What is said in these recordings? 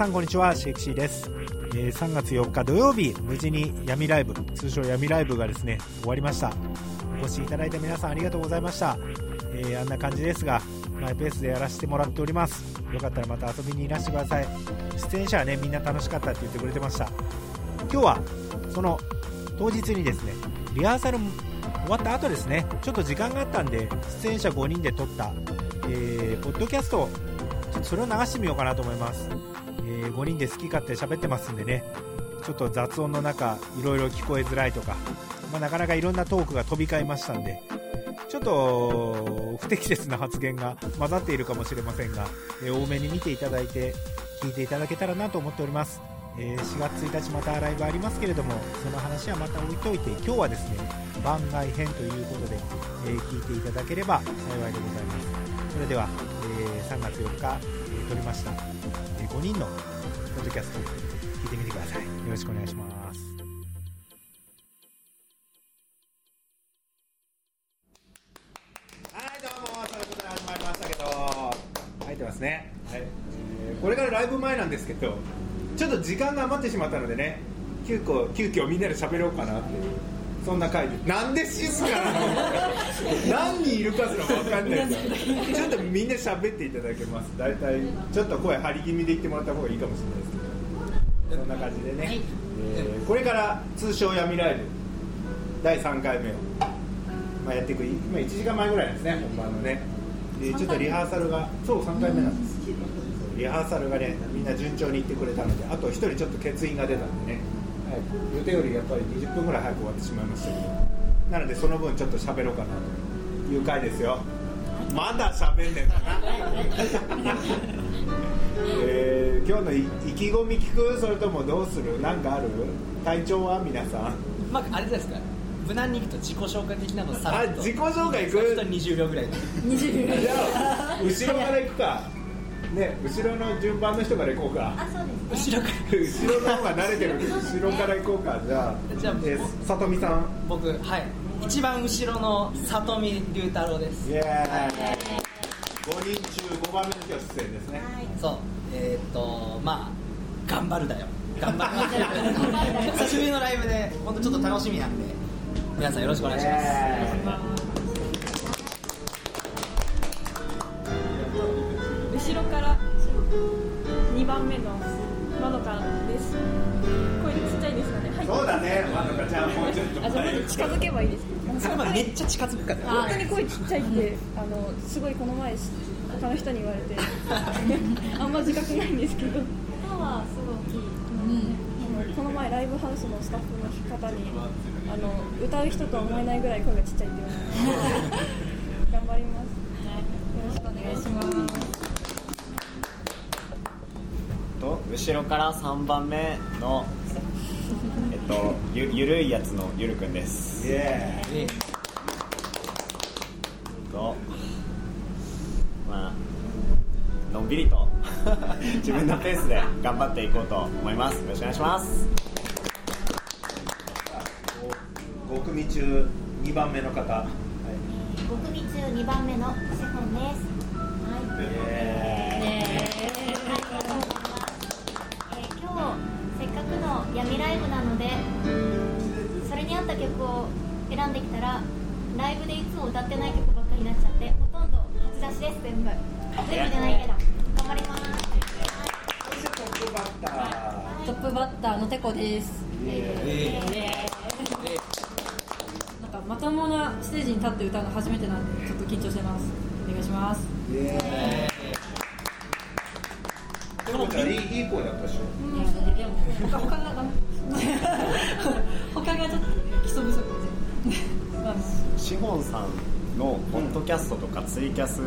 さんこんにちは。シェイクシーです、えー3月4日土曜日無事に闇ライブ通称闇ライブがですね終わりました。お越しいただいた皆さんありがとうございました、えーあんな感じですがマイペースでやらせてもらっております。よかったらまた遊びにいらしてください。出演者はねみんな楽しかったって言ってくれてました。今日はその当日にですねリハーサル終わった後ですねちょっと時間があったんで出演者5人で撮った、えーポッドキャストちょっとそれを流してみようかなと思います、え5人で好き勝手喋ってますんでね。ちょっと雑音の中いろいろ聞こえづらいとか、まあなかなかいろんなトークが飛び交いましたんで。ちょっと不適切な発言が混ざっているかもしれませんが、えー多めに見ていただいて聞いていただけたらなと思っております、えー4月1日またライブありますけれどもその話はまた置いといて今日はですね番外編ということで、えー聞いていただければ幸いでございます。それでは、え3月4日、え撮りました、5人のポッドキャスト聞いてみてください。よろしくお願いします。はいどうもということで始まりましたけど。入ってますね。はい、えーこれからライブ前なんですけどちょっと時間が余ってしまったのでね急遽急遽みんなで喋ろうかなっていう。そんな回でなんで静かなの？何人いるかすら分かんないですちょっとみんな喋っていただけます。大体ちょっと声張り気味で言ってもらった方がいいかもしれないですけど。そんな感じでね、えーこれから通称闇ライブ第3回目を、まあ、やっていく。今1時間前ぐらいですね。本番のね。でちょっとリハーサルがそう3回目なんです。リハーサルがねみんな順調にいってくれたのであと1人ちょっと欠員が出たんでね、はい、予定よりやっぱり20分ぐらい早く終わってしまいましたけどなのでその分ちょっと喋ろうかなという回ですよ。まだ喋んねんだな。えー、今日のい意気込み聞く？それともどうする？なんかある？体調は皆さん。まあ、あれですか。無難にいくと自己紹介的なのさらっと。あ自己紹介いく？そうすると20秒ぐらいで。じゃあ後ろから行くかね後ろの順番の人から行こうか。あ、そうですね。後ろから。後ろの方が慣れてる後ろから行こうか。じゃあじゃあえーさとみさん。僕はい。一番後ろの里見龍太郎です。イエーイ。5人中5番目の今日出演ですね。はい。そう。えーっとまあ頑張るだよ。頑張る。久しぶりのライブで本当ちょっと楽しみなんで皆さんよろしくお願いします、番目のまどかです。声ちっちゃいですよね。はい。そうだね。まどかちゃんもうちょっとあじゃあもっと近づけばいいです。それまでめっちゃ近づくから。本当に声ちっちゃいってあのすごいこの前他の人に言われて。あんま自覚ないんですけど。今はすごい大きい。あのこの前ライブハウスのスタッフの方にあの歌う人とは思えないぐらい声がちっちゃいって言われて。頑張ります後ろから3番目のえっとゆゆるいやつのゆるくんです。イエえとまあのんびりと 自分のペースで頑張っていこうと思います。よろしくお願いします。ーイ5組中2番目の方。はい。五組中二番目のシフォンです。はい。イエはい、の闇ライブなので、それに合った曲を選んできたら、ライブでいつも歌ってない曲ばっかりになっちゃって、ほとんど初出しです全部。全部じゃないけど、頑張ります。トップバッタートップバッターのテコです。えなんかまともなステージに立って歌うの初めてなんでちょっと緊張してます。お願いします。イエーイトコちゃんいいいい声だったでしょ。いやでも他他が他がちょっと基礎不足で。まあシホンさんのポッドキャストとかツイキャス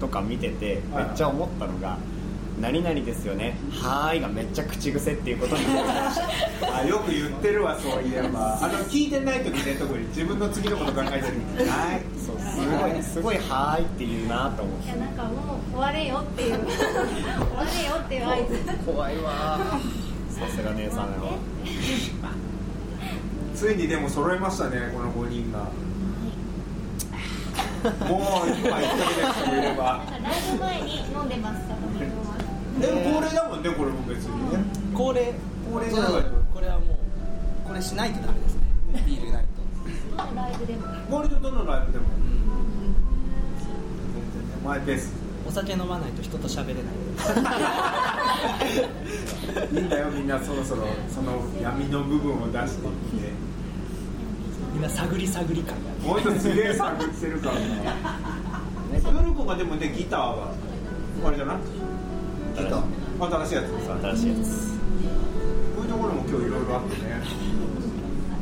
とか見ててめっちゃ思ったのが「何々ですよね。はーい」がめっちゃ口癖っていうことに。気づきましたあよく言ってるわそういえば。あの聞いてない時ね特に自分の次のこと考えてる。はい。そうすごいすごい「はーい」って言うなと思って。いやなんかもう終われよっていう。終われよっていう合図。怖いわさすが姉さんよ。ついにでも揃いましたねこの5人が。もう一杯一人で人もいれば。なんかライブ前に飲んでます、でも恒例だもんねこれも別にね。恒例。恒例じゃない。これはもう。これしないとダメですね。ビールないと。どのライブでも割とどのライブでも。全然ねマイペースお酒飲まないと人と喋れない。いいんだよみんなそろそろ。その闇の部分を出していって。みんな探り探り感が。もう一つすげえ探ってるからな。ヨルコがでもねギターはあれじゃない？新しいやつ新しいやつ。こういうところも今日いろいろあってね。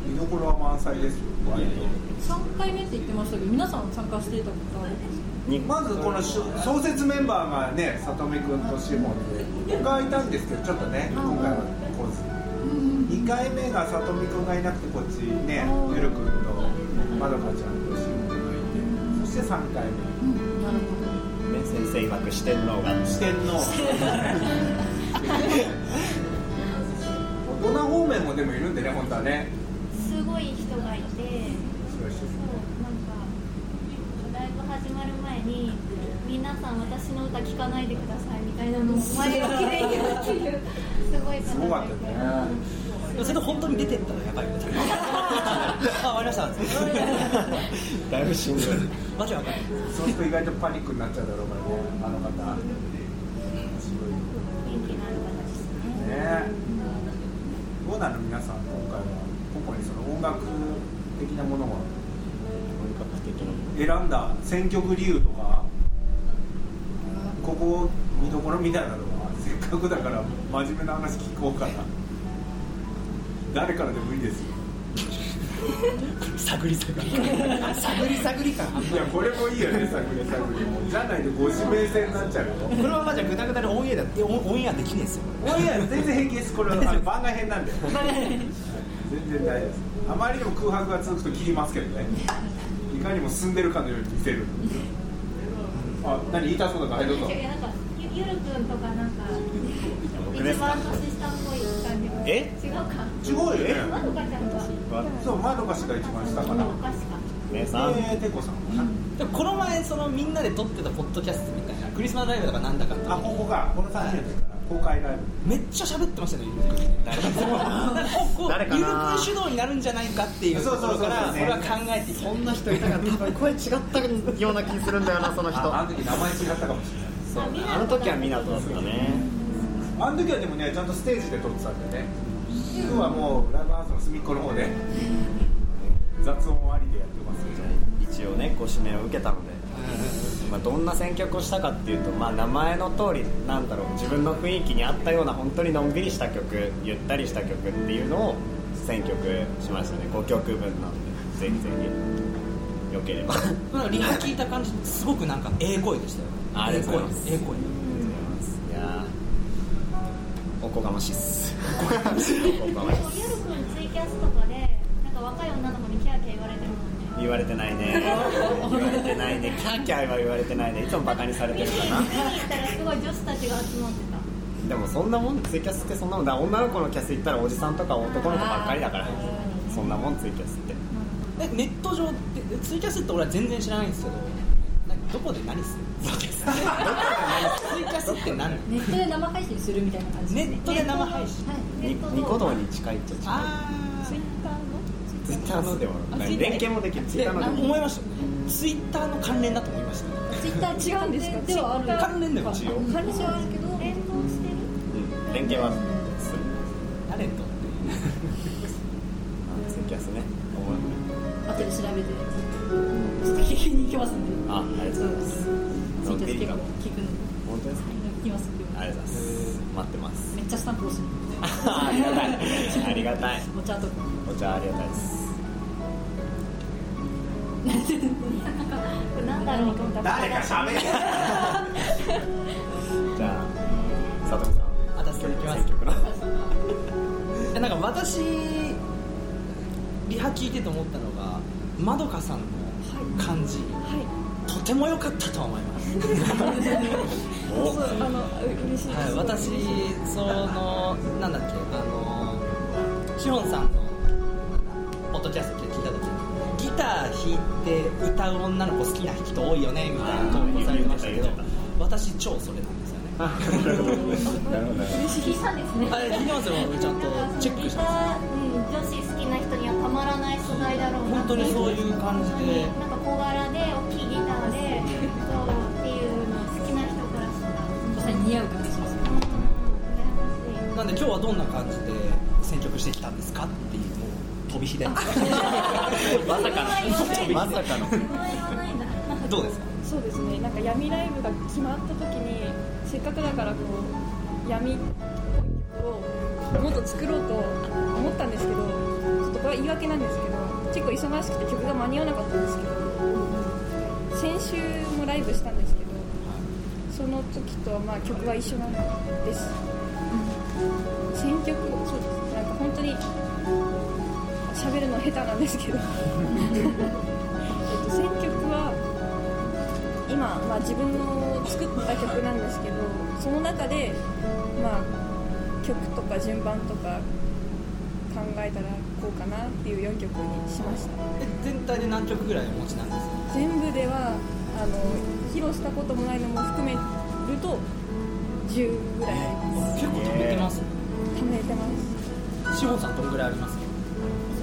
見どころは満載ですよ割と。3回目って言ってましたけど皆さん参加していたことあるにまずこのし創設メンバーがねさとみくんとシモンで他はいたんですけどちょっとね今回は来ず。2回目がさとみくんがいなくてこっちねゆるくんとまどかちゃんとシモンがいてそして3回目。なるほどね先生曰く四天王が。四天王。大人方面もでもいるんでね本当はねすごい人がいてそうなんかライブ始まる前に皆さん私の歌聴かないでくださいみたいなのを前書きで言うっていうすごいすごかったねそれで本当に出てったらやばいよねあ終わりましただいぶしんどい。マジわかんないそうすると意外とパニックになっちゃうだろうからね。あの方元気のある方ですいね。どうなの皆さん今回は。ここにその音楽的なものは。選んだ選曲理由とかここ見どころみたいなのはせっかくだから真面目な話聞こうかな。誰からでもいいですよ探り探り感探り探り感いやこれもいいよね探り探り。もじゃないとご指名制になっちゃうよ。これはまじゃグダグダでオンエアだ。ってオンオンエアできねえですよ。いや全然平気です。これは番外編なんで。全然大丈夫です。あまりにも空白が続くと切りますけどね。いかにも進んでるかのように見せる。あ何？言いたそうだからはいどうぞ。いやなんかゆゆるくんとかなんか一番年下っぽい感じが。え？違うか。すごいよねまどかちゃんがそうまどかしが一番下かな。おかしか。姉さん。えー、てこさんでもこの前そのみんなで撮ってたポッドキャストみたいなクリスマスライブとかなんだかってあここがこの3人公開ライブ。めっちゃ喋ってましたねゆるくん。誰か。ゆるくん主導になるんじゃないかっていうところからそうそうそうそう。俺は考えてきたそんな人いたから多分声違ったような気するんだよなその人。ああの時名前違ったかもしれない。そうね。あの時は湊だったね。あの時はでもねちゃんとステージで撮ってたんだよね今日はもうライブハウスの隅っこの方で雑音ありでやってますけど。一応ねご指名を受けたので、まあ、どんな選曲をしたかっていうと、まあ、名前の通りなんだろう自分の雰囲気に合ったような本当にのんびりした曲ゆったりした曲っていうのを選曲しましたね。5曲分なのでぜひぜひよければ。なんかリハ聞いた感じすごくなんかええ声でしたよ。ありがとうございます。ええ声。いやーおこがましいっす。おこがましいおこがましいっすゆるくんツイキャスとかでなんか若い女の子にキャーキャー言われてるもんね言われてないね。言われてないね。キャーキャーは言われてないね。いつもバカにされてるかな。見に行ったらすごい女子たちが集まってた。でもそんなもんツイキャスってそんなもんだ女の子のキャス行ったらおじさんとか男の子ばっかりだから。そんなもんツイキャスって。えネット上ってツイキャスって俺は全然知らないんですけど。どこで何するのツイキャスって何ネットで生配信するみたいな感じネットで生配信。にニコ動に近いっちゃ近いあツイッターの。ツイッターのでもない。連携もできるツイッターの。思いました。ツイッターの関連だと思いました。ツイッター違うんですか？ではある。関連でも一応。関連はあるけど。連動してるうん。連携はする。誰と？あツイキャスね。後で調べて。ちょっと聞きに行きますんであありがとうございますツイッター結構聞くの。本当です。か聞きます。ありがとうございます。待ってます。めっちゃスタンプ押しにありがたい。ありがたい。お茶とか。お茶ありがたいです。なんだろうと思った。ら誰か喋れ。じゃあ佐藤さん。私行きます。選曲のえなんか私リハ聞いてて思ったのがまどかさんの感じ、はいとても良かったと思います、おそうあのう嬉しい。です、はい、私そのなんだっけあのしほんさんのポッドキャスト聞いた時にギター弾いて歌う女の子好きな人多いよねみたいな投稿されてましたけど。私超それなんですよね。なるほどなるほど聞いたんですねあれ聞い。てますよちゃんとチェックしてます。うん、女子好きな人にはたまらない素材だろうな本当にそういう感じで。なんか小柄で今日はどんな感じで選曲してきたんですかっていうのを飛び火で。まさかの。まさかの。どうですかそうですね。なんか闇ライブが決まった時にせっかくだからこう闇っぽい曲をもっと作ろうと思ったんですけどちょっとこれは言い訳なんですけど結構忙しくて曲が間に合わなかったんですけど先週もライブしたんですけどその時とはまあ曲は一緒なんです選曲そうです。なんか本当に喋るの下手なんですけど。えっと選曲は今、まあ、自分の作った曲なんですけどその中で、まあ、曲とか順番とか考えたらこうかなっていう4曲にしました。え全体で何曲ぐらいお持ちなんですか？全部ではあの披露したこともないのも含めると10ぐらいあります結構貯めてます貯めてます。志保さんどんぐらいあります？オ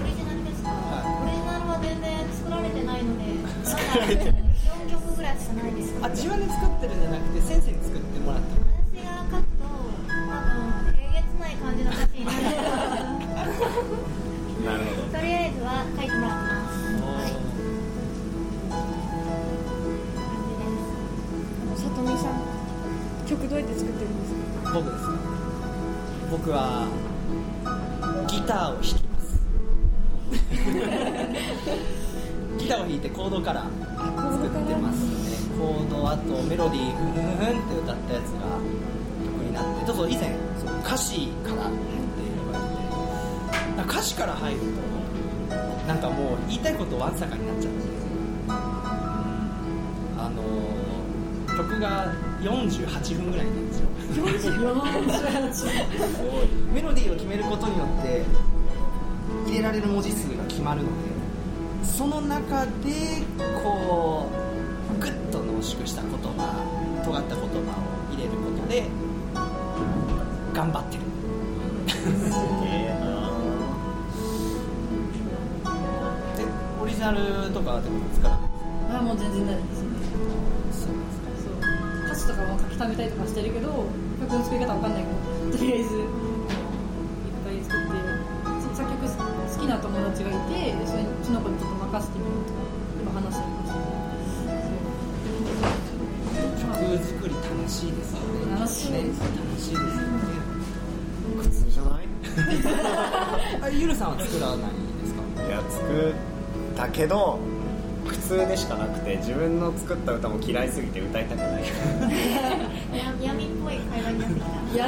リジナルですか、はオリジナルは全然作られてないので作られて4曲ぐらいしかないですあ自分で作ってるんじゃなくて先僕はギターを弾きますギターを弾いてコードから作ってます。ねコードあとメロディーふんふんふんって歌ったやつが曲になってちょっと以前その歌詞からって言われて歌詞から入るとなんかもう言いたいことわんさかになっちゃう。が48分ぐらいなんですよ。メロディーを決めることによって入れられる文字数が決まるのでその中でこうグッと濃縮した言葉尖った言葉を入れることで頑張ってる。でオリジナルとかでも作らないあもう全然ないですとかも書き溜めたりとかしてるけど曲の作り方わかんないからとりあえずいっぱい作ってそ作曲好きな友達がいてでそれその子にちょっと任せてみようとか今話してました曲作り楽しいですよね。楽しい。ね楽しいですよね。苦痛じゃない？あれゆるさんは作らないですか？いや作ったけど苦痛でしかなくて自分の作った歌も嫌いすぎて歌いたくない。や闇っぽい会話になってきた。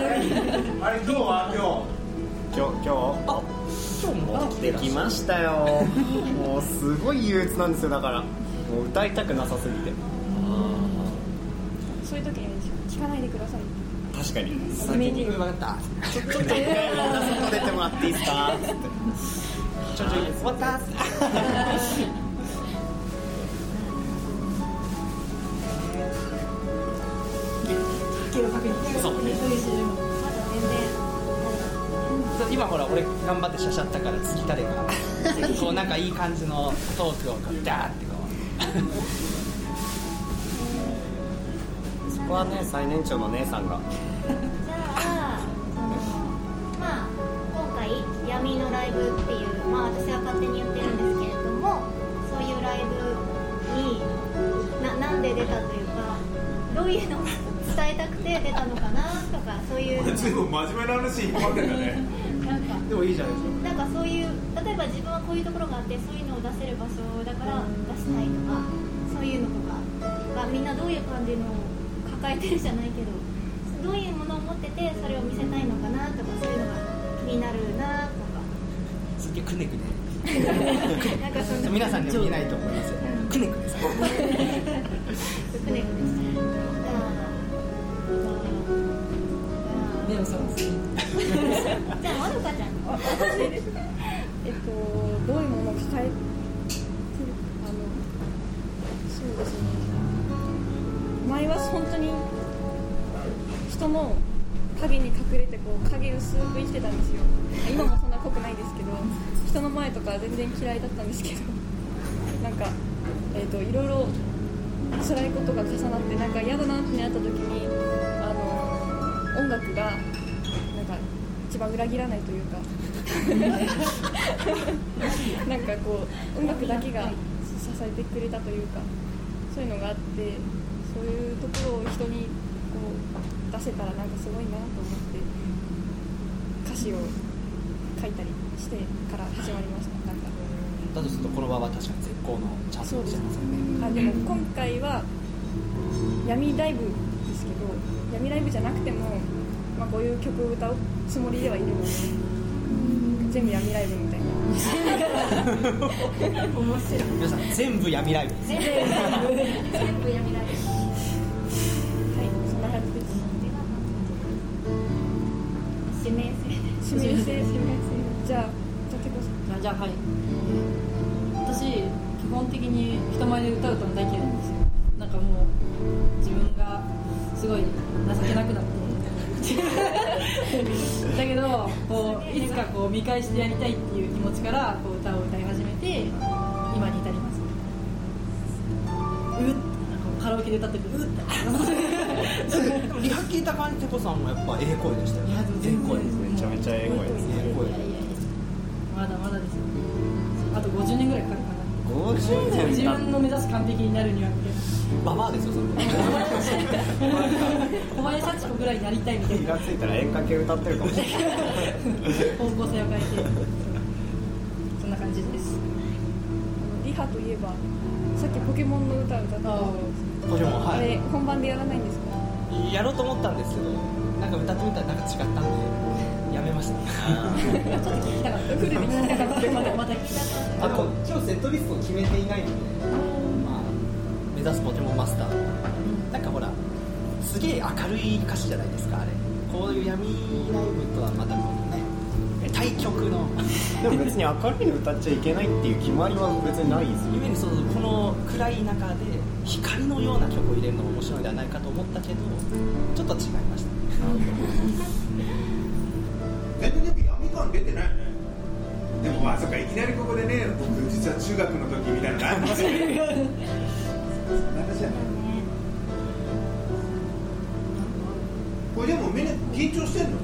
あれ今日。は今今日今日？あ今日も？持ってきましたよ。もうすごい憂鬱なんですよだから。もう歌いたくなさすぎて。そういう時には聞かないでください。確かに。イメージ分かったちょっと一回外出てもらっていいですか？つって。ちょちょ終わったまだ全然今ほら俺頑張ってしゃしゃったから次誰が。こうなんかいい感じのトークをダーってこそこはね最年長の姉さんが。じゃあそのまあ今回闇のライブっていうまあ私は勝手に言ってるんですけれどもそういうライブにななんで出たというかどういうのを伝えたくて出たのかなとかそういう。日ずいぶん真面目な話引っ張ってんだね。なんか。うでもいいじゃないですか。なんかそういう例えば自分はこういうところがあってそういうのを出せる場所だから出したいとかそういうのとかがみんなどういう感じのを抱えてるじゃないけどどういうものを持っててそれを見せたいのかなとかそういうのが気になるなとか。すっげえくねくね。なんかそんな。皆さんには見えないと思いますよ。うん。くねくねさ くねくね目を覚ますじゃあじゃあまどかちゃん。私ですかえっとどういうものを伝えてる？あのそうですね。前は本当に人の影に隠れてこう影薄く生きてたんですよ。今もそんな濃くないですけど人の前とか全然嫌いだったんですけどなんか、えー、といろいろ辛いことが重なってなんか嫌だなってなった時に音楽がなんか一番裏切らないというか。なんかこう音楽だけが支えてくれたというかそういうのがあってそういうところを人にこう出せたらなんかすごいなと思って歌詞を書いたりしてから始まりました。なんか。だとするとこの場は確かに絶好のチャンスかもしれませんね。あでも今回は闇ライブど闇ライブじゃなくても、まあ、こういう曲を歌うつもりではいるので全部闇ライブみたいな。皆さん全部闇ライブ。全部闇ライブ。はいそんな感じです。指名制。指名制指名制。じゃあじゃあてこさん。あじゃあはい。私基本的に人前で歌うと大嫌いなんですよ。なんかもうすごい情けなくなって。だけどこういつかこう見返してやりたいっていう気持ちからこう歌を歌い始めて今に至りますうっなんかカラオケで歌ってるうってリハ聞いた感じてこさんもやっぱええ声でしたよいやでも全然声です。ねめちゃめちゃええ声ですね。ええ声いやいやいやまだまだです。よあと50年ぐらいかかるかな。50自年経分の目指す完璧になるにはみたいなババアですよそれ小林幸子ぐらいになりたいみたいな。気がついたら演歌系歌ってるかもしれない方向性を変えてそんな感じです。リハといえばさっきポケモンの歌を歌った。ポケモンあれはい本番でやらないんですか？やろうと思ったんですけどなんか歌ってみたらなんか違ったんでやめました。ちょっと聞きたかった。フルで聞きたかった。またまた聞きたかっあと今日セットリストを決めていないので、まあ、目指すポケモンマスター。なんかほらすげえ明るい歌詞じゃないですかあれ。こういう闇ライブとはまたこのね。対局の。でも別に明るいの歌っちゃいけないっていう決まりは別にないですよ夢にそうこの暗い中で光のような曲を入れるのも面白いんではないかと思ったけどちょっと違いました。全然でも闇感出てないよね。でもまあそっかいきなりここでね僕実は中学の時みたいなのがあるん これでもみんな緊張してんの？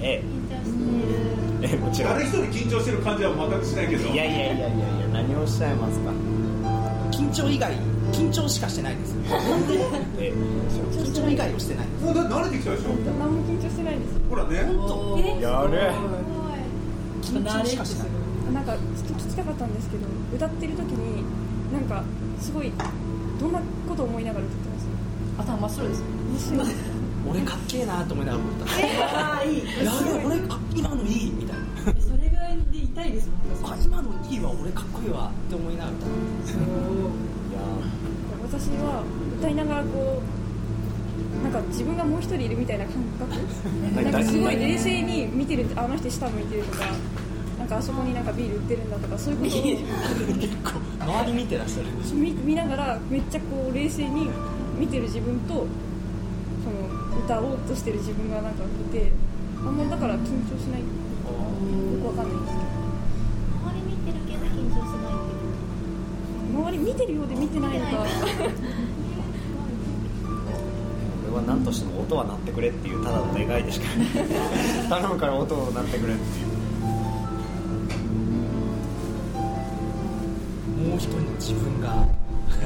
え緊張してる。ええもちろん。誰一人緊張してる感じは全くしないけど。いやいやいやいやいや何をおっしゃいますか。緊張以外緊張しかしてないです。ええ。緊張以外をしてない。もうだ慣れてきたでしょ？何も緊張してないです。ほらね。本えやる。緊張しかしない。なんかずっと聞きたかったんですけど歌ってる時になんかすごいどんなこと思いながら歌ってます？頭真っ白です面白い俺かっけえなと思いながら歌ってああいい。や俺あ今のいいみたいな。それぐらいで痛いですもんあ今のいいわ俺かっこいいわって思いながら歌ってそう。い私は歌いながらこうなんか自分がもう一人いるみたいな感覚？なんかすごい冷静に見てるあの人下向いてるとかなんかあそこになんかビール売ってるんだとかそういうことを結構周り見てらっしゃる見見ながらめっちゃこう冷静に見てる自分とその歌おうとしてる自分がなんかいてあんまだから緊張しない。よくわかんないんですけ周り見てるけど緊張しないってど周り見てるようで見てないのか。俺は何としても音は鳴ってくれっていうただの願いでしか 頼むから音を鳴ってくれっていう人の自分が。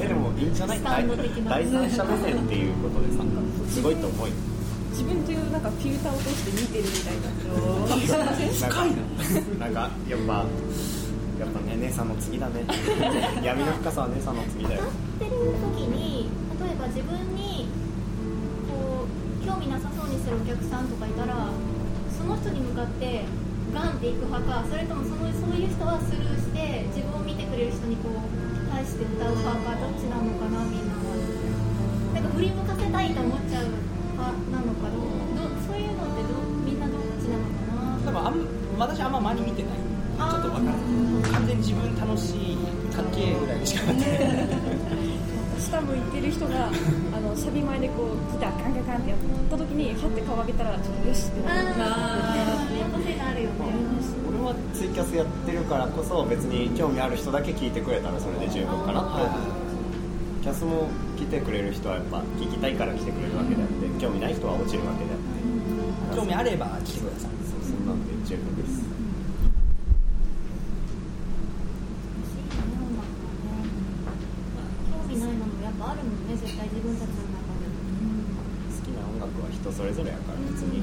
えでもいいんじゃない？スタンド的な第三者目線っていうことでさすごいと思うよ。自分というなんかフィルターを通して見てるみたいな深いななんかやっぱやっぱね姉さんの次だね。闇の深さは姉さんの次だよ。歌ってる時に例えば自分にこう興味なさそうにしてるお客さんとかいたらその人に向かってガンっていく派かそれともそのそういう人はスルーして自分を見てくれる人にこう対して歌う派かどっちなのかなみんな。はなんか振り向かせたいと思っちゃう派なのかどどそういうのってどみんな。どっちなのかなでもあん私あんま周り見てない。ちょっと分からない。完全に自分楽しいかっけえぐらいにしかなってない 下向いてる人があのサビ前でこうギターカンカンカンってやった時にハッて顔上げたらちょっとよしってなるあーやっぱそういうのあるよね俺はツイキャスやってるからこそ別に興味ある人だけ聞いてくれたらそれで十分かなって思うキャスも来てくれる人はやっぱ聞きたいから来てくれるわけであって興味ない人は落ちるわけであって興味あれば来てくださいそうそんなんで十分です興味ないものやっぱあるもんね絶対自分たちの中で。好きな音楽は人それぞれやから別に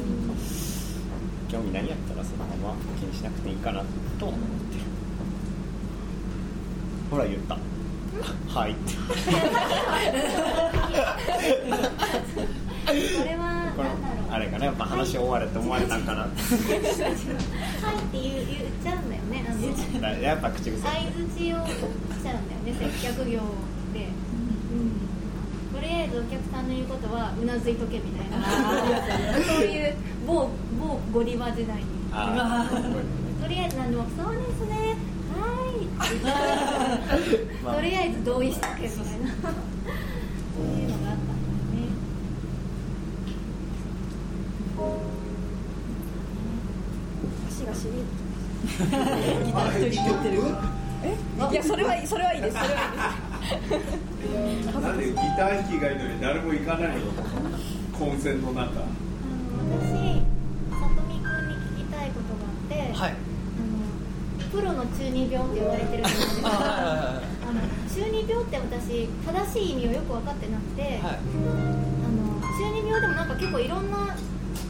興味ないんやったらそのまま気にしなくていいかなとは思ってる。ほら言った。はい。ってこれはあれかな？やっぱ話終われって思われたんかな？はいって言う言っちゃうんだよね。あのだやっぱ口癖相づちをしちゃうんだよね。接客業で、うん、とりあえずお客さんの言うことはうなずいとけみたいな。そういう某某ゴディバ時代にとりあえず何でもそうですね。はい。まあ。とりあえず同意しとけみたいなそう。いうのがあったんだよね。足がしび ギター一人持ってる。いやそれはいいそれはいいです。それはいいです。なんでギター弾きがいいのに誰も行かないの？混戦の中私さとみくんに聞きたいことがあって、はい。あのプロの中二病って言われてるじゃないですかあはいはいはいあの中二病って私正しい意味をよく分かってなくて、はい。あの中二病でもなんか結構いろんな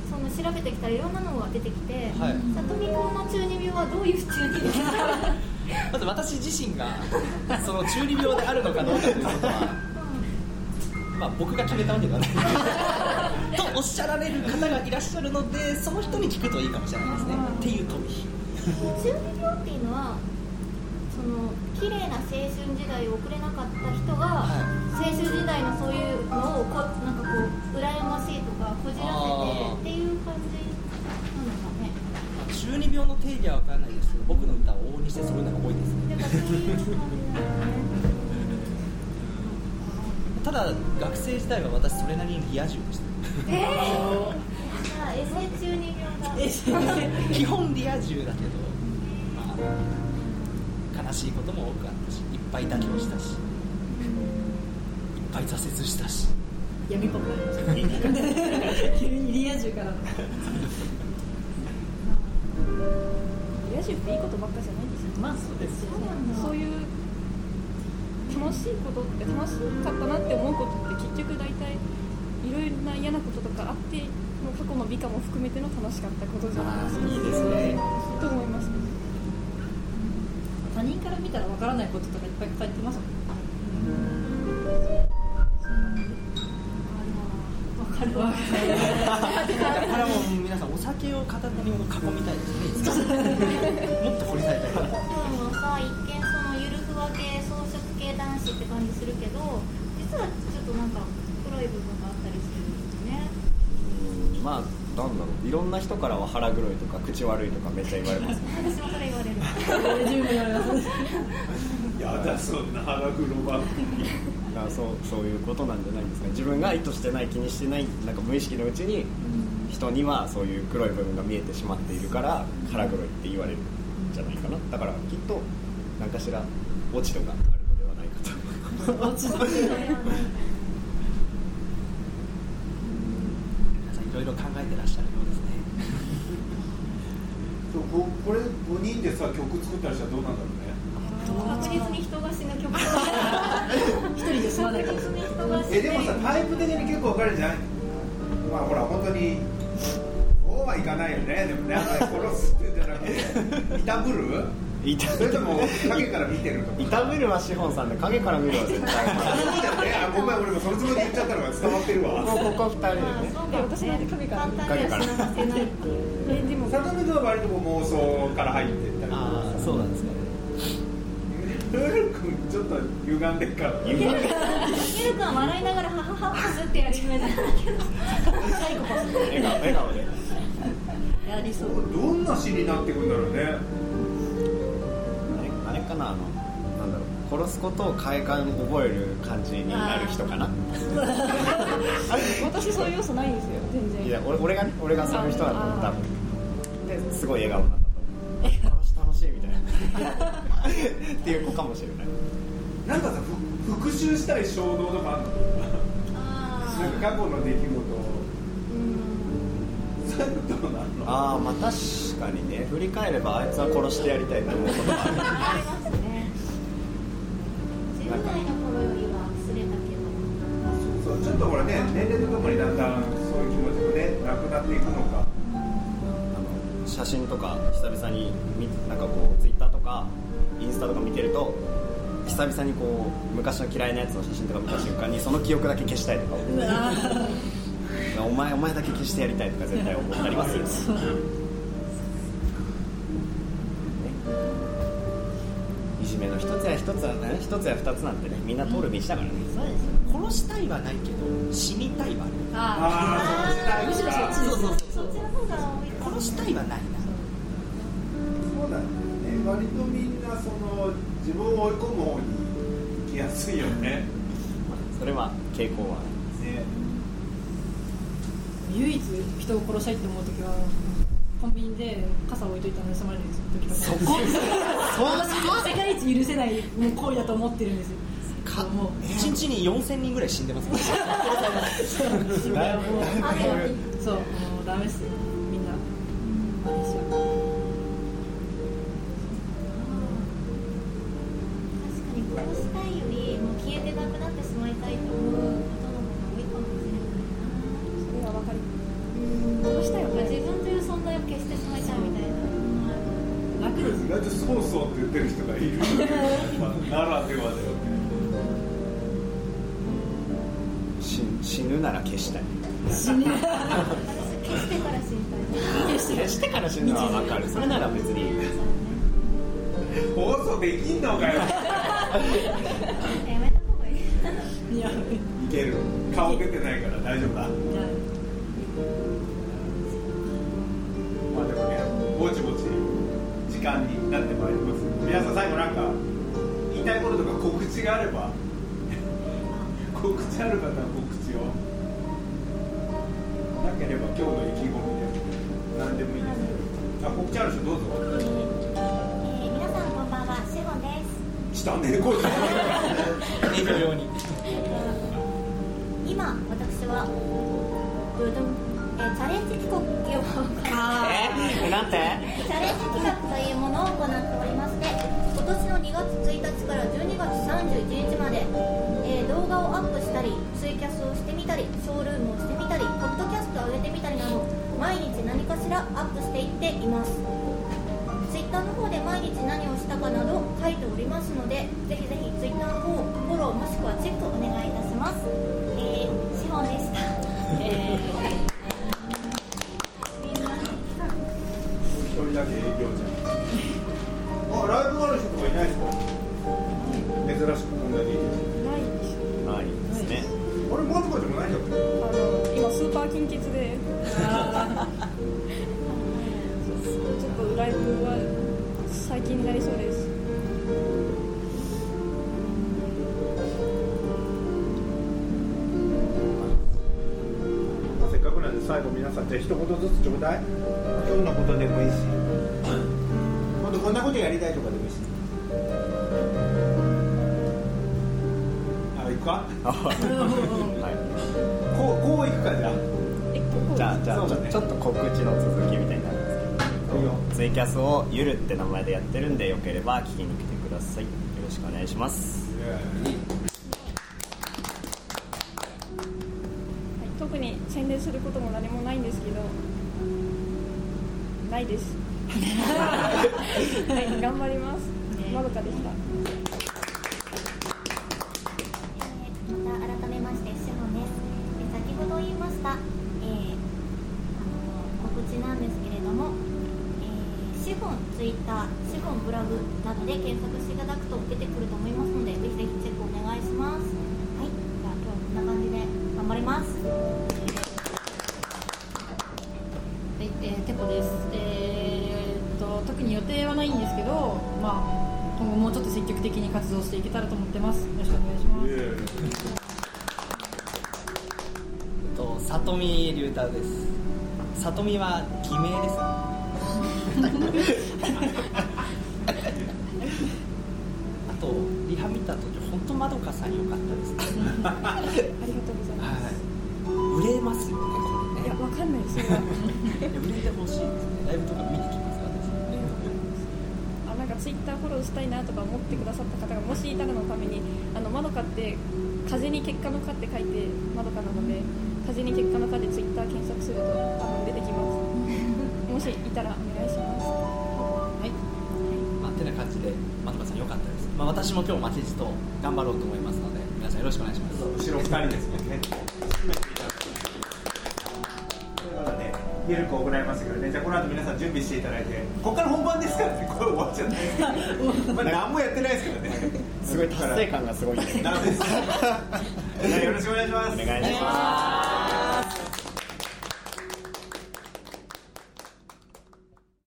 その調べてきたらいろんなのが出てきて、はい。さとみくんの中二病はどういう中二病まず私自身がその中二病であるのかどうかということは、まあ、僕が決めたわけではない。とおっしゃられる方がいらっしゃるのでその人に聞くといいかもしれないですね。っていう問い。中二病っていうのはその綺麗な青春時代を送れなかった人が、青春時代のそういうのをこなんかこう羨ましいとかこじらせてっていう感じなんですかね。中二病の定義は分からないですけど僕の歌を往々にしてそういうのが多いですねやっぱそういう感じなんただ学生時代は私それなりにリア充でしたですねえー、じゃあエセ中二病だ基本リア充だけど、まあ、悲しいことも多くあったしいっぱい妥協したしいっぱい挫折したし。闇っぽくなりました急にリア充からの野手っていいことばっかじゃないですよまあそうですよね。そういう楽しいことって楽しかったなって思うことって結局大体いろいろな嫌なこととかあってもう過去の美化も含めての楽しかったことじゃないですかいいですねと思います他人から見たらわからないこととかいっぱい書いてますもんわかるわこれはもう皆さんお酒を片手に囲みたいですねもっと掘り下げたいでもさ一見そのゆるふわ系装飾系男子って感じするけど実はちょっとなんか黒い部分があったりするんですね。うんまあなんだろう。いろんな人からは腹黒いとか口悪いとかめっちゃ言われます。私もそれ言われる。十分やりますやだそんな腹黒ばっかりだからそうそういうことなんじゃないですか。自分が意図してない気にしてないなんか無意識のうちに人にはそういう黒い部分が見えてしまっているから腹黒いって言われるんじゃないかな。だからきっと何かしら落ち度があるのではないかと。落ち着いて皆さんいろいろ考えてらっしゃるようですね。そうここれ5人でさ曲作ったりしたらどうなんだろうね。確実に人が死ぬ曲。一人で済まないかもえでもさタイプ的に結構分かれるじゃないまあほら本当にそうはいかないよね。でもね殺すっていうんじゃなくていた ぶる？それとも影から見てるとか？いたぶるは資本さんで影から見るは絶対。そうだよね。あごめん俺もそのつもりで言っちゃったのが伝わってるわ。もうここ二人で。まあね私なんて神から簡単には死なせないっていうえでも佐藤君は割とこう妄想から入ってったりそうなんですかね。ルル君ちょっと歪んでっから。ゆるくんは笑いながらハハハハってやり始めた。んだけどサイコパス笑顔で。やりそうどんな詩になってくんだろうねかなあのなんだろう殺すことを快感覚える感じになる人かな。私そういう要素ないんですよ全然。いや俺俺がね俺がそういう人だと思う多あ分。ですごい笑顔になったと楽しいみたいな。っていう子かもしれない。なんかさふ復讐したい衝動とかあるの？あなんか過去の出来事をああまあ確かにね。振り返ればあいつは殺してやりたいって思うことがある。あありますね。10代の頃よりは薄れたけどそうちょっとほらね年齢とともにだんだんそういう気持ちもねなくなっていくのか。あの写真とか久々に見なんかこうツイッターとかインスタとか見てると久々にこう昔の嫌いなやつの写真とか見た瞬間にその記憶だけ消したいとか思うお前お前だけ消してやりたいとか絶対思ったりはするいじめの一つや一つはね一つや二つなんてねみんな通る道だからね、そうです殺したいはないけど死にたいはああああむしろそっちるそうそうそっちの方が多いかも殺したいはないな。そうだね。割とみんなその自分を追い込む方に行きやすいよね。それは傾向は。ね唯一人を殺したいって思う時はコンビニで傘を置いといたの盗まれる時とかそこ？世界一許せないもう行為だと思ってるんですよ。かもう。1日に4000人ぐらい死んでます。そう。もう。ダメっす。よみんな。真似しよう確かに殺したいよりもう消えてなくなってしまいたいと思うな楽です意外とそうそうって言ってる人がいる。まあならではだよね死死ぬなら消したい。死ね私消してから死にたい消してから死ぬのは分かる。それなら別に。放送できんのかよ。やめた方がいい。いやいける。顔出てないから大丈夫だか告知があれば。告知ある方は告知を。なければ今日の意気込みで何でもいいです。あ告知ある人どうぞ。えーえー皆さんこんばんは。シェゴンです。したねこれ。今私はドゥドえーチャレンジ企画をえなんて？チャレンジ企画というものを行っておりまして今年の2月1日から12月31日まで、えー動画をアップしたりツイキャスをしてみたりショールームをしてみたりポッドキャストを上げてみたりなど毎日何かしらアップしていっています。ツイッターの方で毎日何をしたかなど書いておりますのでぜひぜひツイッターの方フォローもしくはチェックお願いいたします。最後皆さんじゃあ一言ずつちょうだい。今日のことでもいいし。今度こんなことやりたいとかでもいいし。あ行くか？はい。こうこう行くかじゃあ。じゃあじゃあね。ちょっと告知の続きみたいになるんですけどツイキャスをゆるって名前でやってるんでよければ聞きに来てください。よろしくお願いします。はい特に宣伝することも何もないんですけどないです。はい頑張ります。まどかでした。えーまた改めましてシフォンです、えー先ほど言いました、えーあの告知なんですけれども、えーシフォンツイッターシフォンブログなどで検索していただくと出てくると思いますのでぜひぜひチェックお願いします。はいじゃあ今日はこんな感じで頑張りますないんですけど、まあ今後もうちょっと積極的に活動していけたらと思ってます。よろしくお願いします。と里見龍太です。里見は偽名です。あとリハ見た時本当まどかさん良かったです。ねありがとうございます。はい。売れますよねこれね。いやわかんないです。よいや売れてほしいですね。ライブとか見に来ます私あなんかツイッターフォローしたいなとか思ってくださった方がもしいたらのためにあのまどかって風に結果の「か」って書いてまどかなので風に結果の「か」でツイッター検索すると多分出てきます。もしいたらお願いします。はい、まあ、てな感じでまどかさん良かったです、まあ、私も今日待ちじと頑張ろうと思いますので皆さんよろしくお願いします。後ろ二人ですもんね。ことで、ミルクを行いましたけどね、じゃあこの後皆さん準備していただいて、ここから本番ですからね、これ終わっちゃって。まあ何もやってないですけどね。すごい達成感がすごいね なんです。よろしくお願いします。お願いします